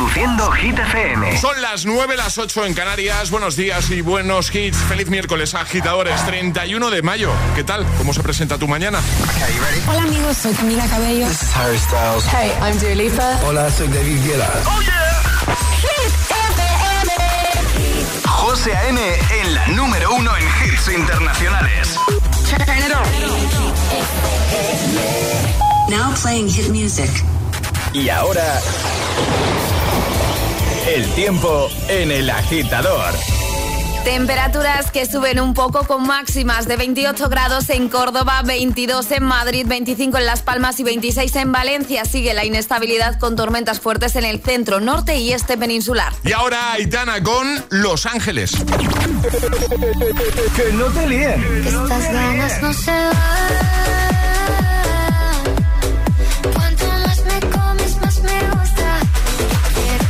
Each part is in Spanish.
Reproduciendo Hit FM. Son las 9, las 8 en Canarias. Buenos días y buenos hits. Feliz miércoles, agitadores. 31 de mayo. ¿Qué tal? ¿Cómo se presenta tu mañana? Hola amigos, soy Camila Cabello. This is Harry Styles. Hey, I'm Dua Lipa. Hola, soy David Guetta. ¡Oh, yeah! Hit FM. José A.M. en la número uno en hits internacionales. Turn it on. Now playing hit music. Y ahora... El tiempo en el agitador. Temperaturas que suben un poco con máximas de 28 grados en Córdoba, 22 en Madrid, 25 en Las Palmas y 26 en Valencia. Sigue la inestabilidad con tormentas fuertes en el centro, norte y este peninsular. Y ahora Aitana con Los Ángeles. Que no te líen. Estas ganas no se van. Cuanto más me comes, más me gusta. Quiero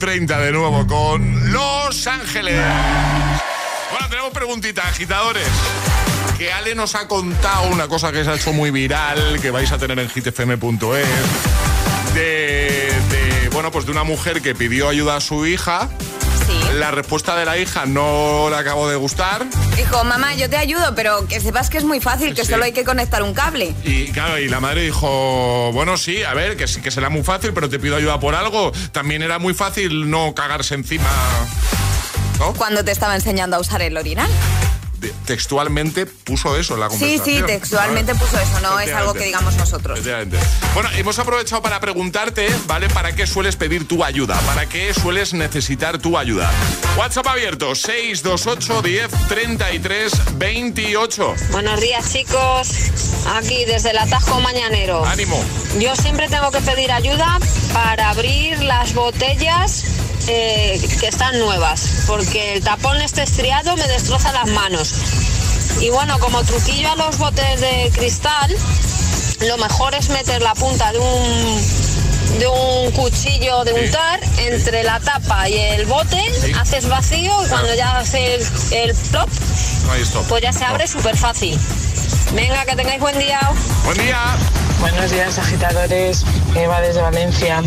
30 de nuevo con Los Ángeles. Bueno, tenemos preguntita, agitadores. Que Ale nos ha contado una cosa que se ha hecho muy viral, que vais a tener en hitfm.es. De, de, bueno, pues de una mujer que pidió ayuda a su hija. Sí. La respuesta de la hija no le acabó de gustar. Dijo, mamá, yo te ayudo, pero que sepas que es muy fácil, que Sí. solo hay que conectar un cable. Y claro, y la madre dijo, bueno, sí, a ver, que sí que será muy fácil, pero te pido ayuda por algo. También era muy fácil no cagarse encima. ¿No? Cuando te estaba enseñando a usar el orinal. Textualmente puso eso en la Sí, conversación. sí, textualmente ¿sabes? puso eso, no es algo que digamos nosotros. Efectivamente. Bueno, hemos aprovechado para preguntarte, ¿vale? ¿Para qué sueles pedir tu ayuda? ¿Para qué sueles necesitar tu ayuda? WhatsApp abierto, 628 10 33 28. Buenos días chicos, aquí desde el Atasco Mañanero. Ánimo. Yo siempre tengo que pedir ayuda para abrir las botellas eh, que están nuevas, porque el tapón este estriado me destroza las manos. Y bueno, como truquillo a los botes de cristal, lo mejor es meter la punta de un de un cuchillo de Sí. untar entre la tapa y el bote, Sí. haces vacío y cuando ya hace el, el plop, pues ya se abre súper fácil. Venga, que tengáis buen día. Buen día. Buenos días, agitadores. Eva desde Valencia.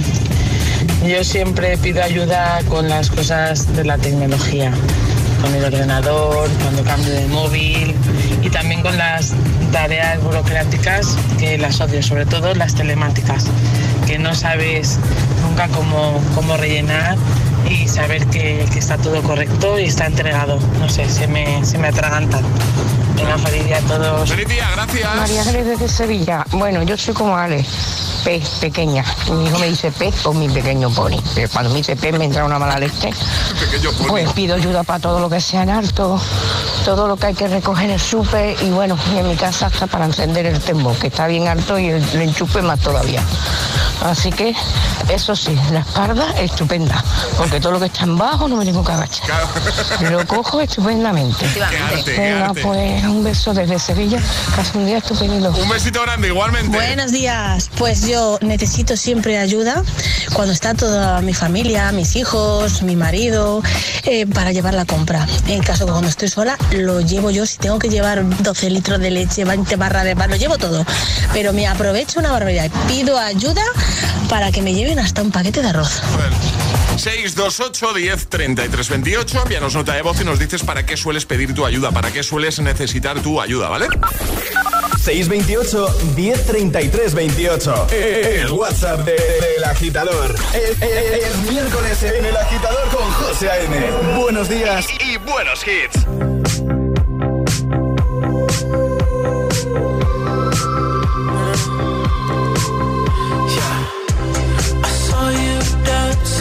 Yo siempre pido ayuda con las cosas de la tecnología, con el ordenador, cuando cambio de móvil y también con las tareas burocráticas que las odio, sobre todo las telemáticas, que no sabes nunca cómo, cómo rellenar y saber que, que está todo correcto y está entregado. No sé, se me, se me atragantan. Venga, feliz día a todos. Feliz día, gracias. María Jerez desde Sevilla. Bueno, yo soy como Ale, pez pequeña. Mi hijo me dice pez o mi pequeño pony. Pero cuando me dice pez me entra una mala leche. Pues pido ayuda para todo lo que sea en alto, todo lo que hay que recoger en el súper y bueno, y en mi casa hasta para encender el tembo, que está bien alto y el, el enchufe más todavía. Así que eso sí, la espalda estupenda, porque todo lo que está en bajo no me tengo que agachar. Lo cojo estupendamente. Efectivamente. Qué arte, qué Venga, arte. pues un beso desde Sevilla, casi un día estupendo. Un besito grande, igualmente. Buenos días, pues yo necesito siempre ayuda cuando está toda mi familia, mis hijos, mi marido, eh, para llevar la compra. En caso que cuando estoy sola, lo llevo yo. Si tengo que llevar 12 litros de leche, 20 barras de pan, lo llevo todo. Pero me aprovecho una barbaridad. Pido ayuda para que me lleven hasta un paquete de arroz. 628 10 33 28. Envíanos nota de voz y nos dices para qué sueles pedir tu ayuda, para qué sueles necesitar tu ayuda, ¿vale? 628 1033 28. El WhatsApp de- del agitador. Es, es- es miércoles en el agitador con José A.M. Buenos días y buenos hits. You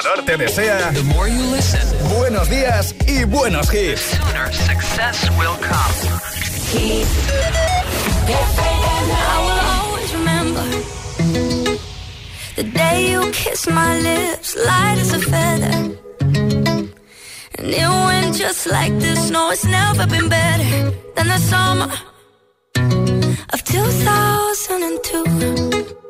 Agitador te desea buenos días y buenos hits. I will always remember the day you kissed my lips, light as a feather. And it went just like this. No, it's never been better than the summer of 2002.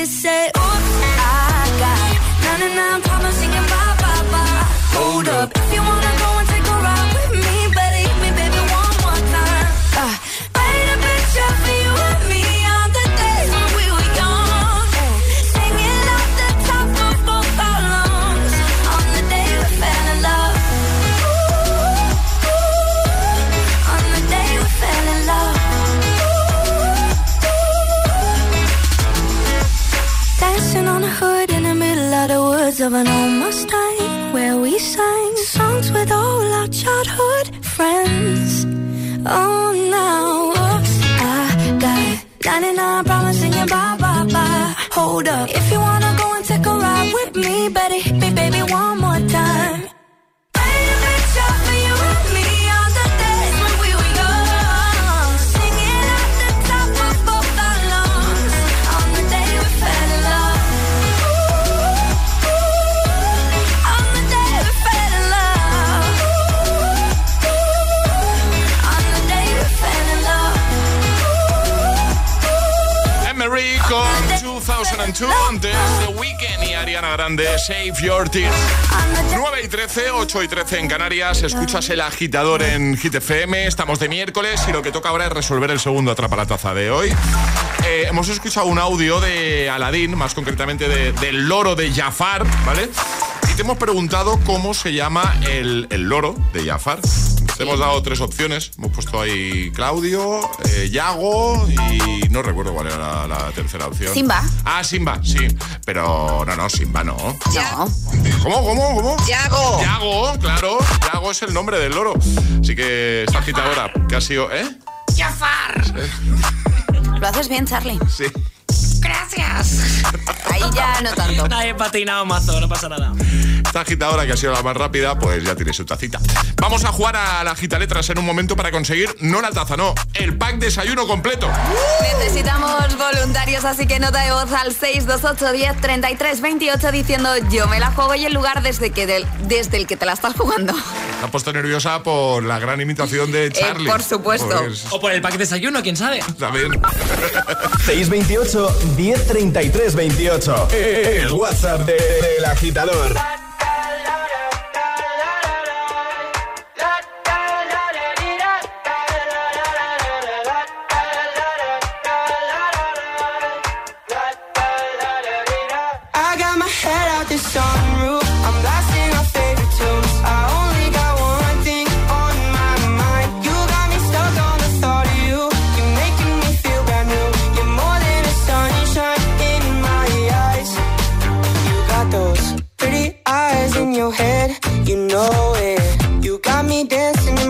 this: say, Hold up, if you wanna go and take a ride with me, better hit me, baby, one 2002 antes The Weeknd y Ariana Grande Save Your Tears. 9 y 13, 8 y 13 en Canarias. Escuchas el agitador en Hit FM Estamos de miércoles y lo que toca ahora es resolver el segundo atrapa la taza de hoy. Eh, Hemos escuchado un audio de Aladdin Más concretamente de- del loro de Jafar ¿Vale? Y te hemos preguntado cómo se llama el, el loro de Jafar te hemos dado tres opciones. Hemos puesto ahí Claudio, eh, Yago y no recuerdo cuál era la, la tercera opción. Simba. Ah, Simba, sí. Pero no, no, Simba no. No. ¿Cómo, cómo, cómo? Yago. Yago, claro. Yago es el nombre del loro. Así que esta agitadora que ha sido, ¿eh? Jafar. Lo haces bien, Charlie. Sí. Gracias. Ahí ya no tanto. He patinado mazo, no pasa nada. Esta agitadora que ha sido la más rápida, pues ya tiene su tacita. Vamos a jugar a la gita letras en un momento para conseguir, no la taza, no, el pack desayuno completo. Necesitamos voluntarios, así que nota de voz al 628 10 33 28 diciendo yo me la juego y el lugar desde, que del- desde el que te la estás jugando. Me ha puesto nerviosa por la gran imitación de Charlie. por supuesto. Pues, O por el pack de desayuno, quién sabe. también. 628 1033 28. El WhatsApp de- del agitador.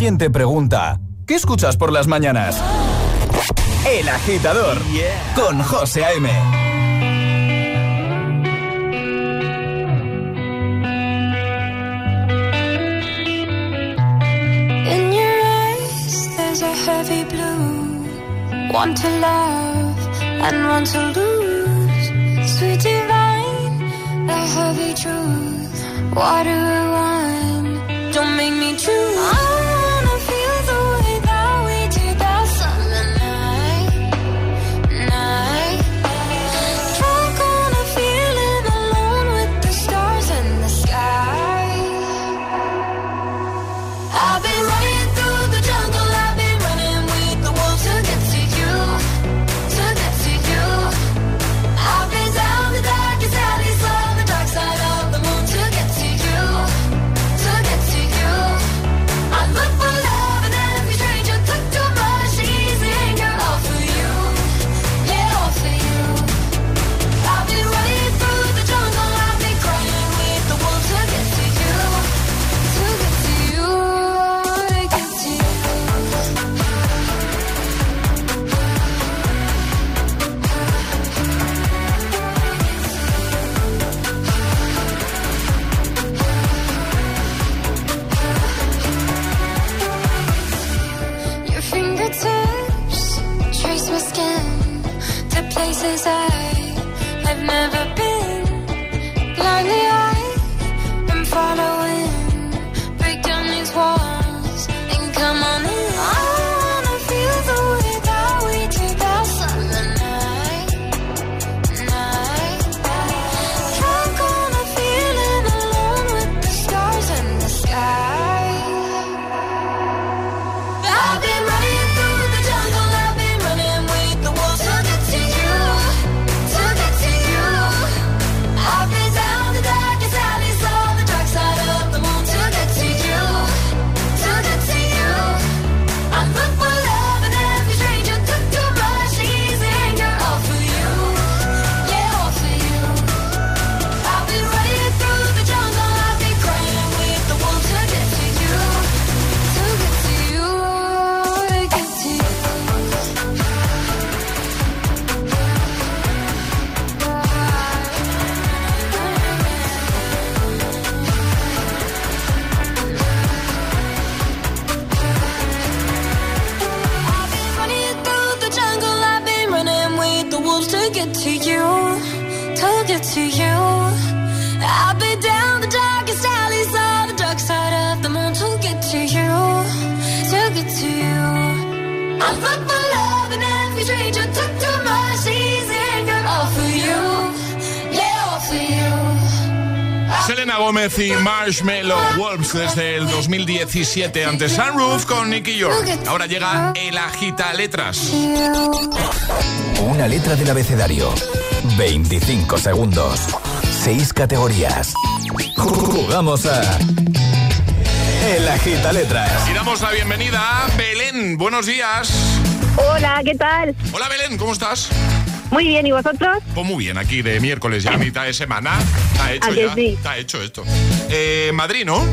alguien te pregunta, ¿qué escuchas por las mañanas? El agitador con José A.M. In your eyes, there's a heavy blue. One to love and one to lose. Sweet divine, a heavy truth. Water wine, don't make me choose. Marshmallow Wolves desde el 2017 ante Sunroof con Nicky York. Ahora llega el agita letras. Una letra del abecedario. 25 segundos. 6 categorías. Jugamos a. El agita letras. Y damos la bienvenida a Belén. Buenos días. Hola, ¿qué tal? Hola Belén, ¿cómo estás? Muy bien, ¿y vosotros? Pues muy bien, aquí de miércoles ya mitad de semana. Está hecho ¿A que ya. sí? Está hecho esto. Eh, Madrid, ¿no?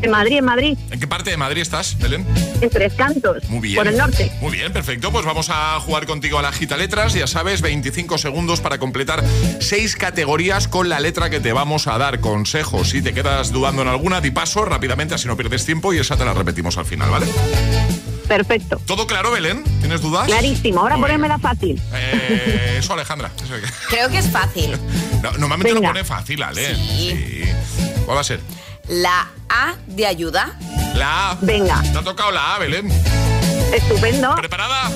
En Madrid, en Madrid, ¿En qué parte de Madrid estás, Belén? en Tres Cantos. Muy bien. Por el norte. Muy bien, perfecto. Pues vamos a jugar contigo a la gita letras. Ya sabes, 25 segundos para completar seis categorías con la letra que te vamos a dar. Consejos. Si te quedas dudando en alguna, di paso rápidamente, así no pierdes tiempo y esa te la repetimos al final, ¿vale? Perfecto. ¿Todo claro, Belén? ¿Tienes dudas? Clarísimo. Ahora Muy bien. ponérmela fácil. Eh, eso, Alejandra. Creo que es fácil. No, normalmente lo Venga. pone fácil, Ale. Sí. ¿Cuál va a ser? La A de ayuda. La A. Venga. Te ha tocado la A, Belén. Estupendo. ¿Preparada?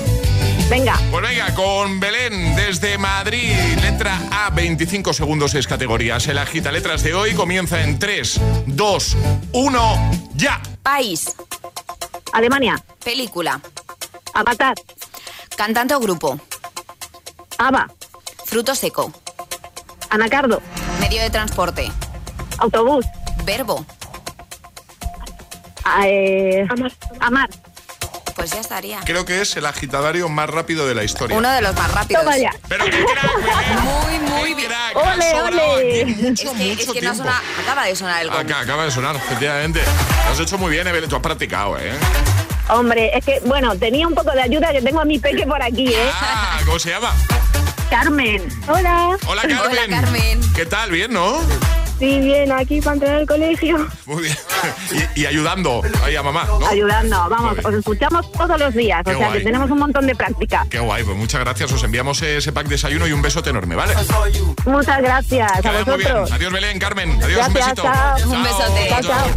Venga. Pues venga, con Belén desde Madrid, letra A, 25 segundos, 6 categorías. El agita letras de hoy comienza en 3, 2, 1, ya. País. Alemania. Película. Avatar. Cantante o grupo. Ava. Fruto seco. Anacardo. Medio de transporte. Autobús. Verbo. Ah, eh, Amar. Pues ya estaría. Creo que es el agitadario más rápido de la historia. Uno de los más rápidos. Toma ya. Pero qué crack, Belén. Muy, muy bien. Ole, ole. mucho, Es que, es mucho que no suena, acaba de sonar el. Acá, acaba de sonar, efectivamente. Lo has hecho muy bien, Belén. Tú has practicado, ¿eh? Hombre, es que, bueno, tenía un poco de ayuda que tengo a mi peque por aquí, ¿eh? Ah, ¿cómo se llama? Carmen. Hola. Hola, Carmen. Hola, Carmen. ¿Qué tal? ¿Bien, no? Sí, bien, aquí para entrar al colegio. Muy bien. Y, y ayudando ahí a mamá, ¿no? Ayudando, vamos, os escuchamos todos los días, Qué o sea guay. que tenemos un montón de práctica. Qué guay, pues muchas gracias. Os enviamos ese pack de desayuno y un besote enorme, ¿vale? Muchas gracias a vaya muy bien. vosotros. Adiós, Belén, Carmen. Adiós, un Gracias, besito. chao. Un besote. Chao, chao.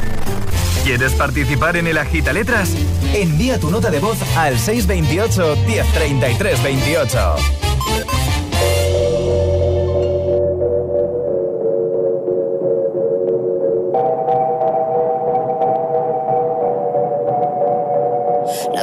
¿Quieres participar en el Agita Letras? Envía tu nota de voz al 628 1033 28.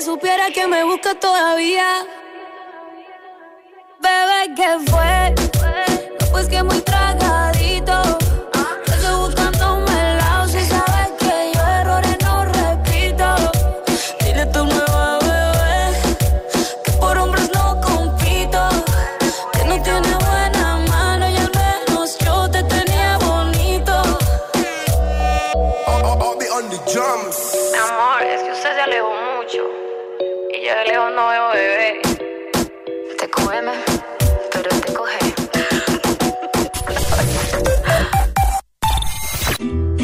supiera que me busca todavía. Bebé, ¿qué fue? No, pues que muy tragadito.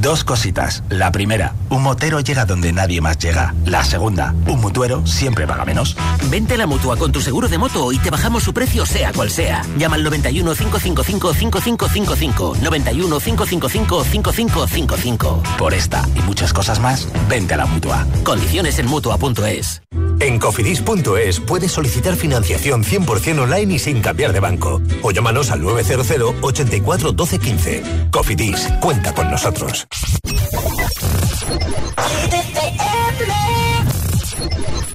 Dos cositas. La primera, un motero llega donde nadie más llega. La segunda, un mutuero siempre paga menos. Vente a la mutua con tu seguro de moto y te bajamos su precio sea cual sea. Llama al 91 555 5555. 91 555 5555. Por esta y muchas cosas más, vente a la mutua. Condiciones en mutua.es. En cofidis.es puedes solicitar financiación 100% online y sin cambiar de banco. O llámanos al 900 84 12 15. Cofidis, cuenta con nosotros.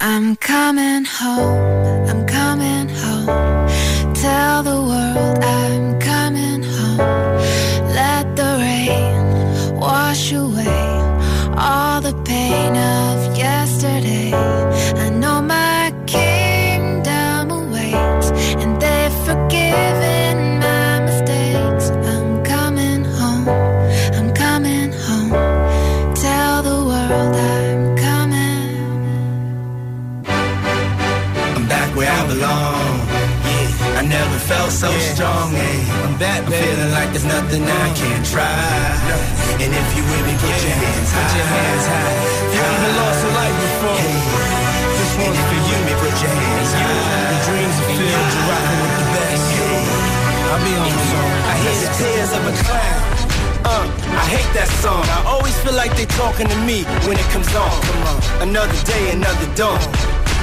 I'm coming home, I'm coming home. Tell the world I'm coming home. Let the rain wash away nothing I can't try. And if you with me, put your hands high. Put your hands high. You even lost a life before. This one's for you. Me, put your hands high. Your dreams are filled. You're rocking with the best. I'll be on the song. I hear the tears of a clown. Uh, I hate that song. I always feel like they're talking to me when it comes on. Come on. Another day, another dawn.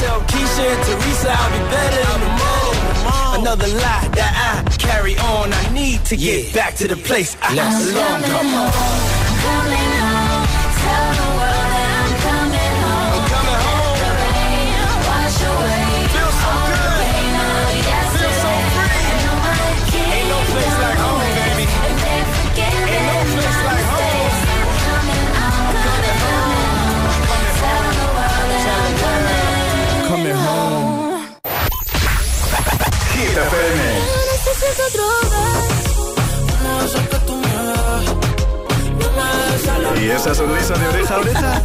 Tell Keisha and Teresa I'll be better in the morning. Another lie that I carry on. I need to get back to the place I belong. Come on. Esa sonrisa de oreja a oreja?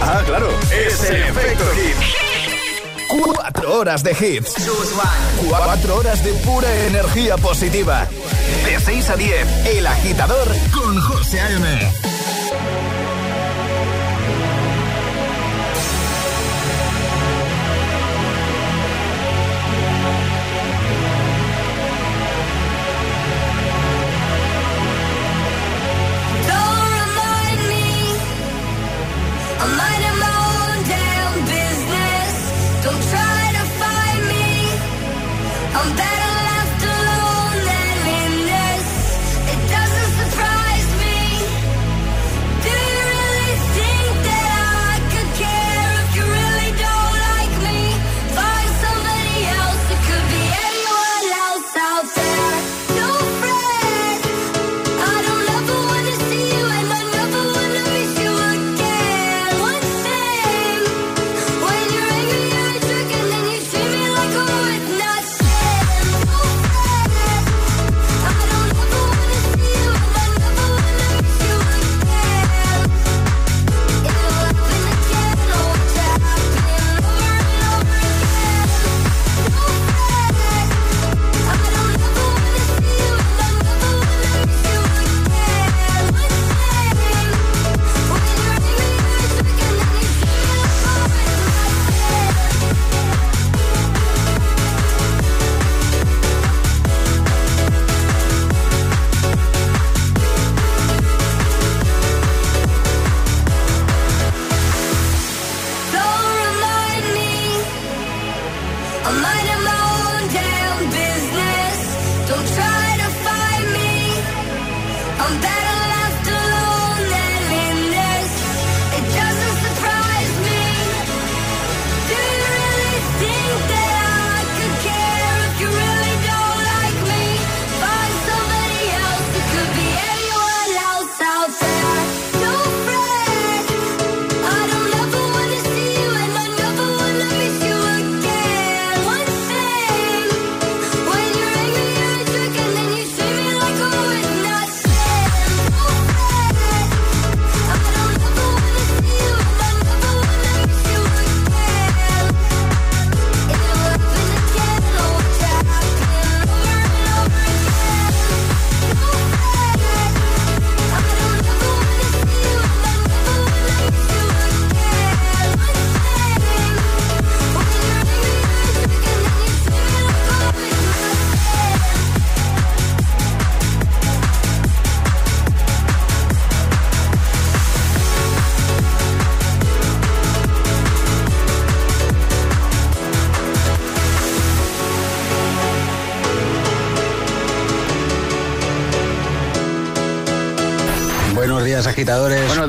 Ah, claro, es el efecto hit. Cuatro horas de hits. Cuatro horas de pura energía positiva. De 6 a 10, El Agitador con José A.M.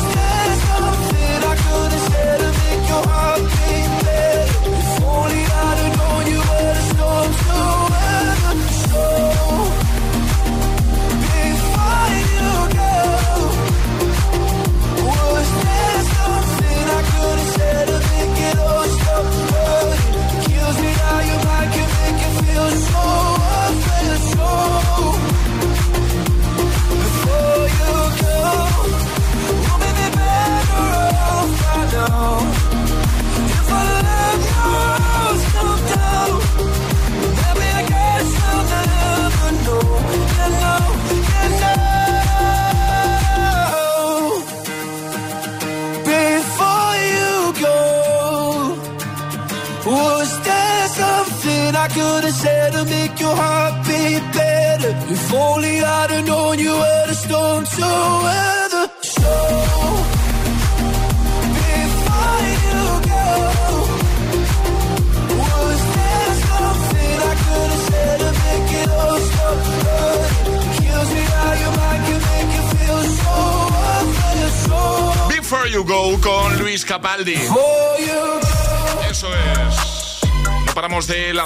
There's nothing I couldn't say to make your heart beat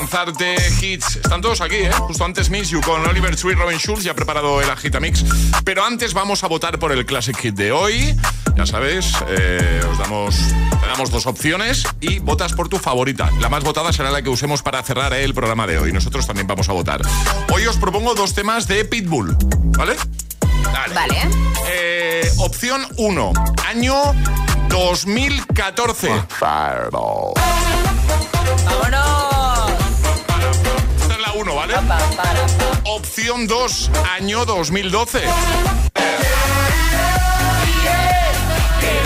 lanzarte hits. Están todos aquí, ¿eh? Justo antes Miss You con Oliver Tree, Robin Schulz, ya ha preparado el Agitamix. Pero antes vamos a votar por el Classic Hit de hoy. Ya sabes, eh, os damos, te damos dos opciones y votas por tu favorita. La más votada será la que usemos para cerrar el programa de hoy. Nosotros también vamos a votar. Hoy os propongo dos temas de Pitbull, ¿vale? Dale. Vale. Eh, opción 1, año 2014. Fireball. ¡Vámonos! Esta es la 1, ¿vale? Opción 2, año 2012. Que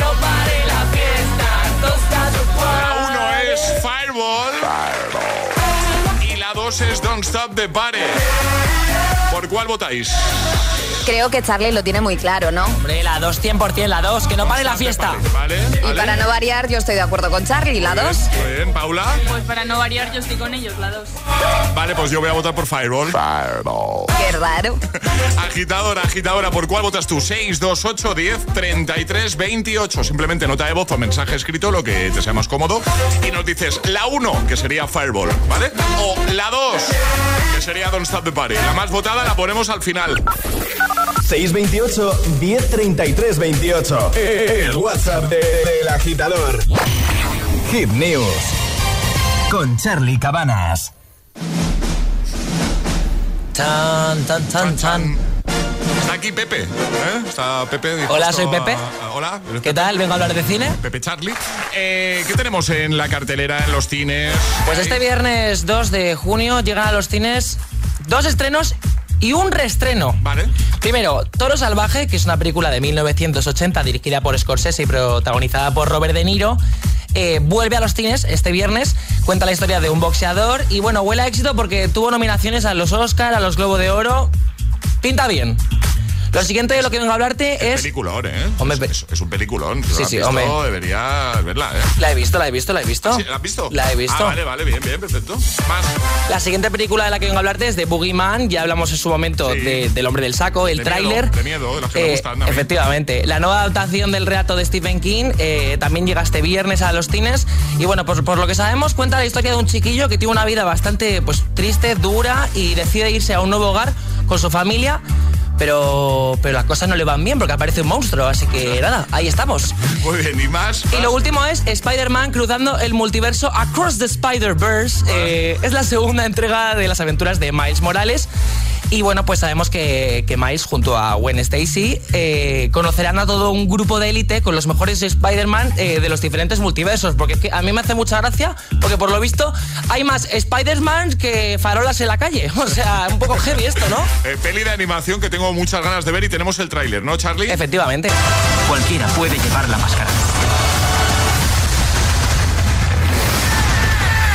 no pare la fiesta, La 1 es Fireball. Y la 2 es Don't Stop the Party. ¿Por cuál votáis? Creo que Charlie lo tiene muy claro, ¿no? Hombre, la 2, 100%, la 2, que no pare la fiesta. Vale, Y vale. para no variar, yo estoy de acuerdo con Charlie. La dos. Muy bien, Paula. Pues para no variar, yo estoy con ellos, la dos. Vale, pues yo voy a votar por Fireball. Fireball. Qué raro. Agitadora, agitadora, ¿por cuál votas tú? 6, 2, 8, 10, 33, 28. Simplemente nota de voz o mensaje escrito, lo que te sea más cómodo. Y nos dices la 1, que sería Fireball, ¿vale? O la 2, que sería Don't Stop the Party. La más votada la ponemos al final. 628 1033 28. El WhatsApp de- del agitador. Hit News. Con Charlie Cabanas. Tan, tan, tan, tan. Está aquí Pepe, ¿eh? Está Pepe. Hola, soy Pepe. a- a- hola. ¿eres ¿Qué Pepe? tal? Vengo a hablar de cine. Pepe Charlie. Eh, ¿Qué tenemos en la cartelera, en los cines? Pues este viernes 2 de junio llegan a los cines dos estrenos y un reestreno. Vale. Primero, Toro Salvaje, que es una película de 1980 dirigida por Scorsese y protagonizada por Robert De Niro. eh, vuelve a los cines este viernes, cuenta la historia de un boxeador y bueno, huele a éxito porque tuvo nominaciones a los Oscar, a los Globo de Oro. Pinta bien. Lo siguiente de lo que vengo a hablarte es... Peliculón, ¿eh? Hombre, es, es un peliculón. Sí, sí, visto, hombre. Deberías verla, ¿eh? La he visto, la he visto, la he visto. ¿Sí? ¿La has visto? La he visto. Ah, vale, vale, bien, bien, perfecto. Más. La siguiente película de la que vengo a hablarte es de Boogeyman. Ya hablamos en su momento Sí. de- del hombre del saco, el De miedo, tráiler. de miedo, de las que me Eh, gustan a mí. efectivamente. La nueva adaptación del relato de Stephen King eh, también llega este viernes a los cines. Y bueno, pues por lo que sabemos, cuenta la historia de un chiquillo que tiene una vida bastante pues, triste, dura y decide irse a un nuevo hogar con su familia. Pero, pero las cosas no le van bien porque aparece un monstruo. Así que nada, ahí estamos. Muy bien, ¿y más? Y lo último es Spider-Man cruzando el multiverso Across the Spider-Verse. Eh, es la segunda entrega de las aventuras de Miles Morales. Y bueno, pues sabemos que, que Miles junto a Gwen Stacy eh, conocerán a todo un grupo de élite con los mejores Spider-Man eh, de los diferentes multiversos. Porque es que a mí me hace mucha gracia, porque por lo visto hay más Spider-Man que farolas en la calle. O sea, un poco heavy esto, ¿no? Eh, peli de animación que tengo muchas ganas de ver y tenemos el tráiler, ¿no, Charlie? Efectivamente. Cualquiera puede llevar la máscara.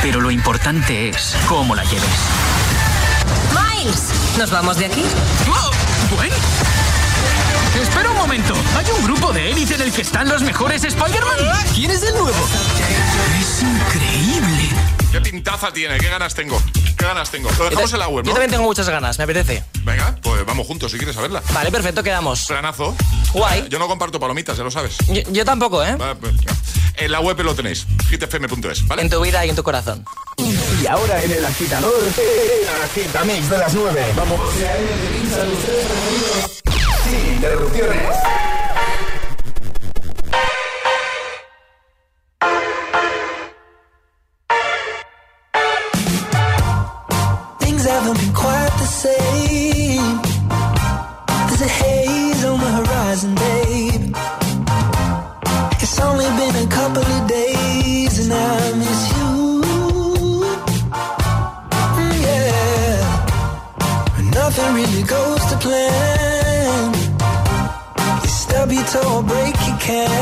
Pero lo importante es cómo la lleves. Miles, ¿nos vamos de aquí? ¿Gwen? Espera un momento. ¿Hay un grupo de élite en el que están los mejores Spider-Man? ¿Quién es el nuevo? Es increíble. ¿Qué pintaza tiene? ¿Qué ganas tengo? ¿Qué ganas tengo? Lo dejamos en la web, Yo también tengo muchas ganas, me apetece. Venga, pues vamos juntos si quieres saberla. Vale, perfecto, quedamos. Planazo. Guay. Yo no comparto palomitas, ya lo sabes. Yo, yo tampoco, ¿eh? Vale, pues. En la web lo tenéis, hitfm.es, ¿vale? En tu vida y en tu corazón. Y ahora en el agitador, el agitamix de las 9. Vamos. Sin interrupciones. care.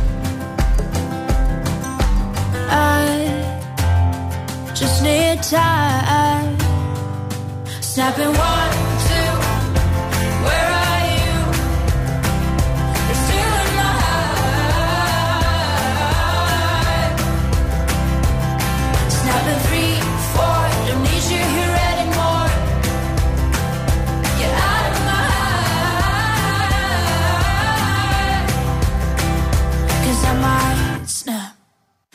I just need time. Snapping one, two, where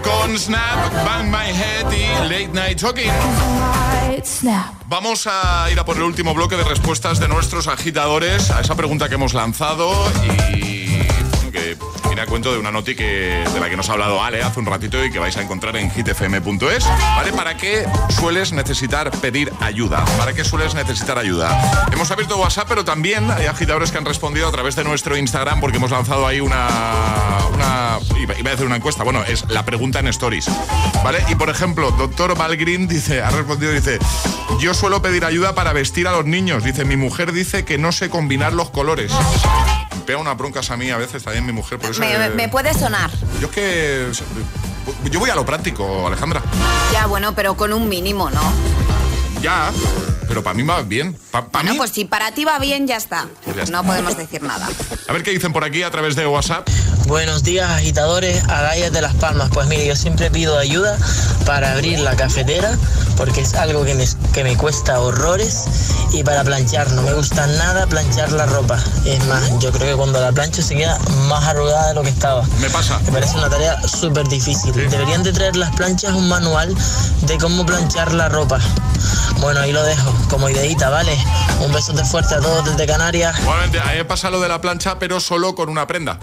Con Snap, Bang My Head y Late Night Talking. Vamos a ir a por el último bloque de respuestas de nuestros agitadores a esa pregunta que hemos lanzado y bueno, que viene a cuento de una noti que, de la que nos ha hablado Ale hace un ratito y que vais a encontrar en hitfm.es. ¿Vale? ¿Para qué sueles necesitar pedir ayuda? ¿Para qué sueles necesitar ayuda? Hemos abierto WhatsApp, pero también hay agitadores que han respondido a través de nuestro Instagram porque hemos lanzado ahí una, una iba, a decir una encuesta, bueno, es la pregunta en stories. ¿Vale? Y por ejemplo, doctor Valgrin dice, ha respondido, dice, yo suelo pedir ayuda para vestir a los niños. Dice, mi mujer dice que no sé combinar los colores. Pega unas broncas a mí a veces también mi mujer, por eso... Me, eh, me puede sonar. Yo es que... Yo voy a lo práctico, Alejandra. Ya, bueno, pero con un mínimo, ¿no? Ya, pero para mí va bien. Pa- pa' Bueno, mí- pues si para ti va bien, ya está. Pues ya está. No podemos decir nada. A ver qué dicen por aquí a través de WhatsApp. Buenos días agitadores, Agallas de Las Palmas. Pues mire, yo siempre pido ayuda para abrir la cafetera porque es algo que me, que me cuesta horrores y para planchar. No me gusta nada planchar la ropa. Es más, yo creo que cuando la plancho se queda más arrugada de lo que estaba. Me pasa. Me parece una tarea súper difícil. Deberían de traer las planchas un manual de cómo planchar la ropa. Bueno, ahí lo dejo, como ideita, ¿vale? Un besote fuerte a todos desde Canarias. Igualmente, a mí me pasa lo de la plancha, pero solo con una prenda.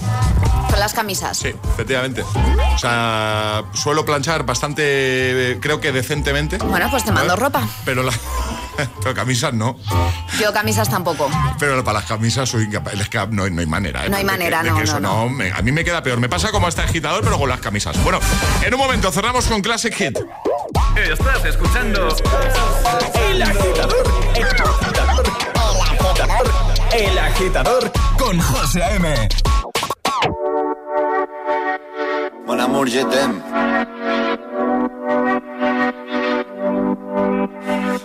Con las camisas. Sí, efectivamente. O sea, suelo planchar bastante, creo que decentemente. Bueno, pues te mando ¿Vale? ropa. Pero, la, pero camisas no. Yo camisas tampoco. Pero para las camisas soy incapaz. Es que no, hay- no hay manera. ¿eh? No hay De que- manera, de no, que eso no, no. me- a mí me queda peor. Me pasa como hasta agitador, pero con las camisas. Bueno, en un momento cerramos con Classic Hit. Estás escuchando El agitador. El agitador. El agitador. El agitador con José A.M.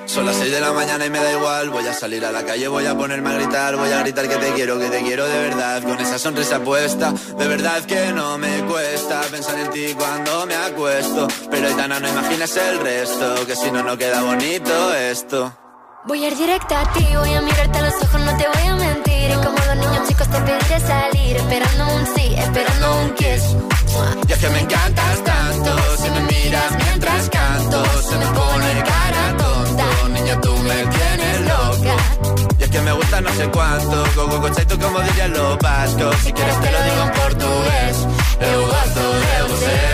Son las 6 de la mañana y me da igual. Voy a salir a la calle, voy a ponerme a gritar. Voy a gritar que te quiero, que te quiero de verdad. Con esa sonrisa puesta, de verdad que no me cuesta pensar en ti cuando me acuesto. Pero Aitana, no imaginas el resto, que si no, no queda bonito esto. Voy a ir directa a ti, voy a mirarte a los ojos, no te voy a mentir. Y como los niños chicos te pediré salir, esperando un sí, esperando un kiss. Y es que me encantas tanto, si me miras mientras canto, se me pone cara tonta. Niña, tú me tienes loca. Y es que me gusta no sé cuánto, go go go tú como dirían los vascos. Si quieres te lo digo en portugués, eu gosto de você.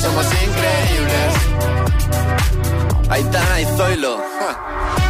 Somos increíbles. Aitana y Zoilo. ja.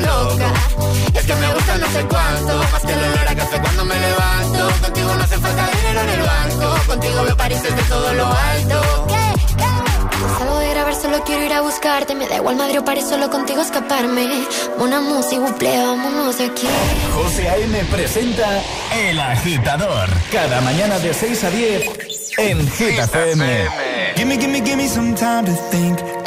loca. Es que me gusta no sé cuánto, más que el olor a café cuando me levanto. Contigo no hace falta dinero en el banco, contigo veo París desde todo lo alto. Salgo de grabar, solo quiero ir a buscarte, me da igual Madrid o París, solo contigo escaparme. Una música, buple, vámonos de aquí. José A.M. presenta El Agitador. Cada mañana de 6 a 10 en Hit FM. Gimme, gimme, gimme some time to think.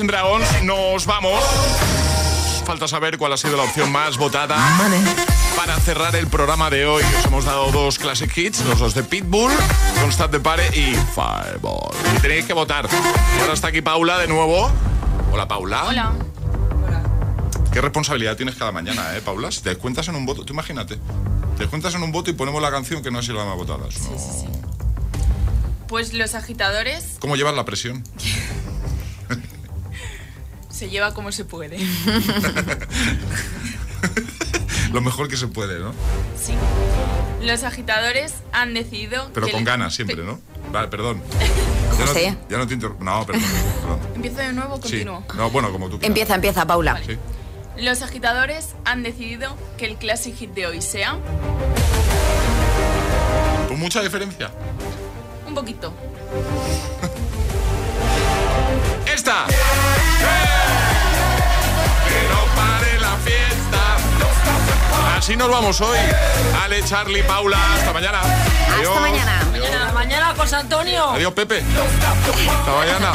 Imagine Dragons. Nos vamos. Falta saber cuál ha sido la opción más votada para cerrar el programa de hoy. Os hemos dado dos classic hits, los dos de Pitbull, Constant de Pare y Fireball. Y tenéis que votar. Y ahora está aquí Paula de nuevo. Hola, Paula. Hola. Qué responsabilidad tienes cada mañana, ¿eh, Paula? Si te cuentas en un voto, tú imagínate. Te cuentas en un voto y ponemos la canción que no ha sido la más votada. No. Pues los agitadores ¿Cómo llevas la presión? se lleva como se puede. Lo mejor que se puede, ¿no? Sí. Los agitadores han decidido. Pero que con le- ganas siempre, ¿no? Vale, perdón. Ya no, ya no te interrumpo. No, perdón. perdón. Empiezo de nuevo o Sí. continúo. No, bueno, como tú quieras. Empieza, empieza, Paula. Sí. Los agitadores han decidido que el classic hit de hoy sea ¿Con mucha diferencia? un poquito. ¡Esta! ¡Eh! Que no pare la fiesta. Así nos vamos hoy. Ale, Charlie, Paula, hasta mañana. Adiós. Hasta mañana. Mañana, mañana, José Antonio. Adiós, Pepe. Hasta mañana.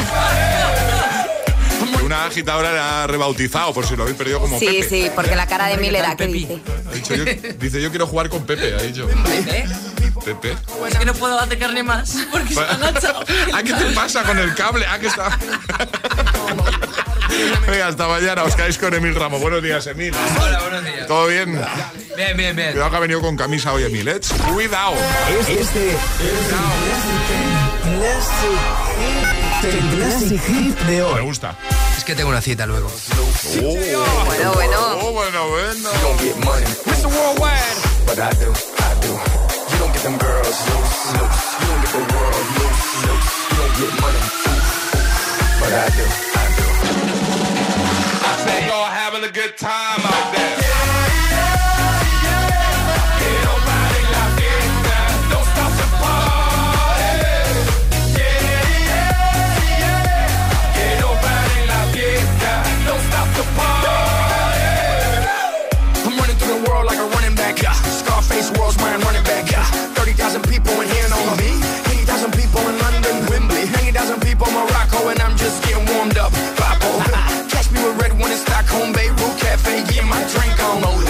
Una agitadora la ha rebautizado, por si lo habéis perdido como Sí, Pepe. sí, porque la cara de Mil era, ¿qué dice? Ha dicho, yo, dice, yo quiero jugar con Pepe, ha dicho. Pepe. Es que no puedo acercarme más porque se me ha agachado. ¿A qué te pasa con el cable? ¿A qué está? Venga, hasta mañana. Os quedáis con Emil Ramos. Buenos días, Emil. Hola, buenos días. ¿Todo bien? Bien, bien, bien. Cuidado que ha venido con camisa hoy, Emil. ¿eh? Cuidado. Este es el Classic Hit de Me hoy. gusta. Es que tengo una cita luego. Bueno, bueno. Oh, bueno, bueno. Mr. Worldwide. But I do, I do. You don't get them girls loose, loose. You don't get the world loose, loose. You don't get money, but I do, I do. I say y'all having a good time out there.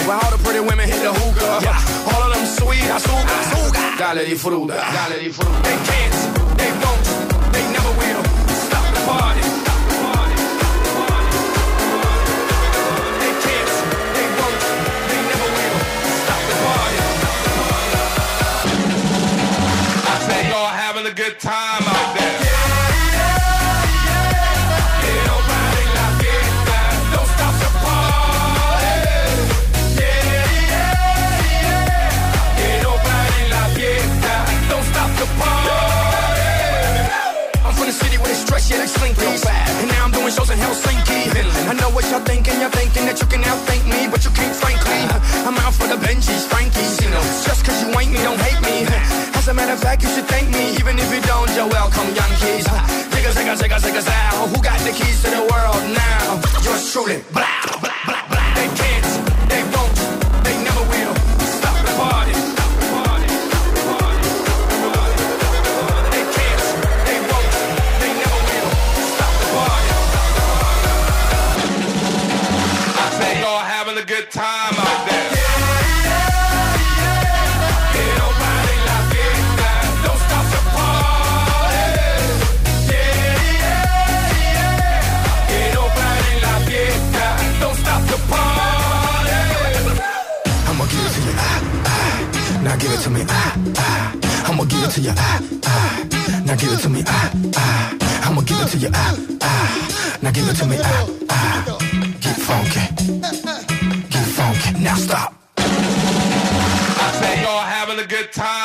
Where all the pretty women hit the hookah. Yeah. All of them sweet, azúcar, azúcar. Ah. Dale disfruta, dale disfruta. They can't, they won't, Helsinki. I know what y'all thinking, you're thinking that you can outthink me, but you can't, frankly. I'm out for the Benjis, Frankies. You know, just cause you ain't me, don't hate me. As a matter of fact, you should thank me, even if you don't, you're welcome, young kids. Zigga, zigga, zigga, zigga. Who got the keys to the world now? Yours truly. Blah, blah, blah, blah. They can't, to me, ah, ah. I'ma give it to you, ah, ah. Now give it to me, ah, ah. I'ma give it to you, ah, ah. Now give it to me, ah, ah. Get funky, get funky. Now stop. I say y'all having a good time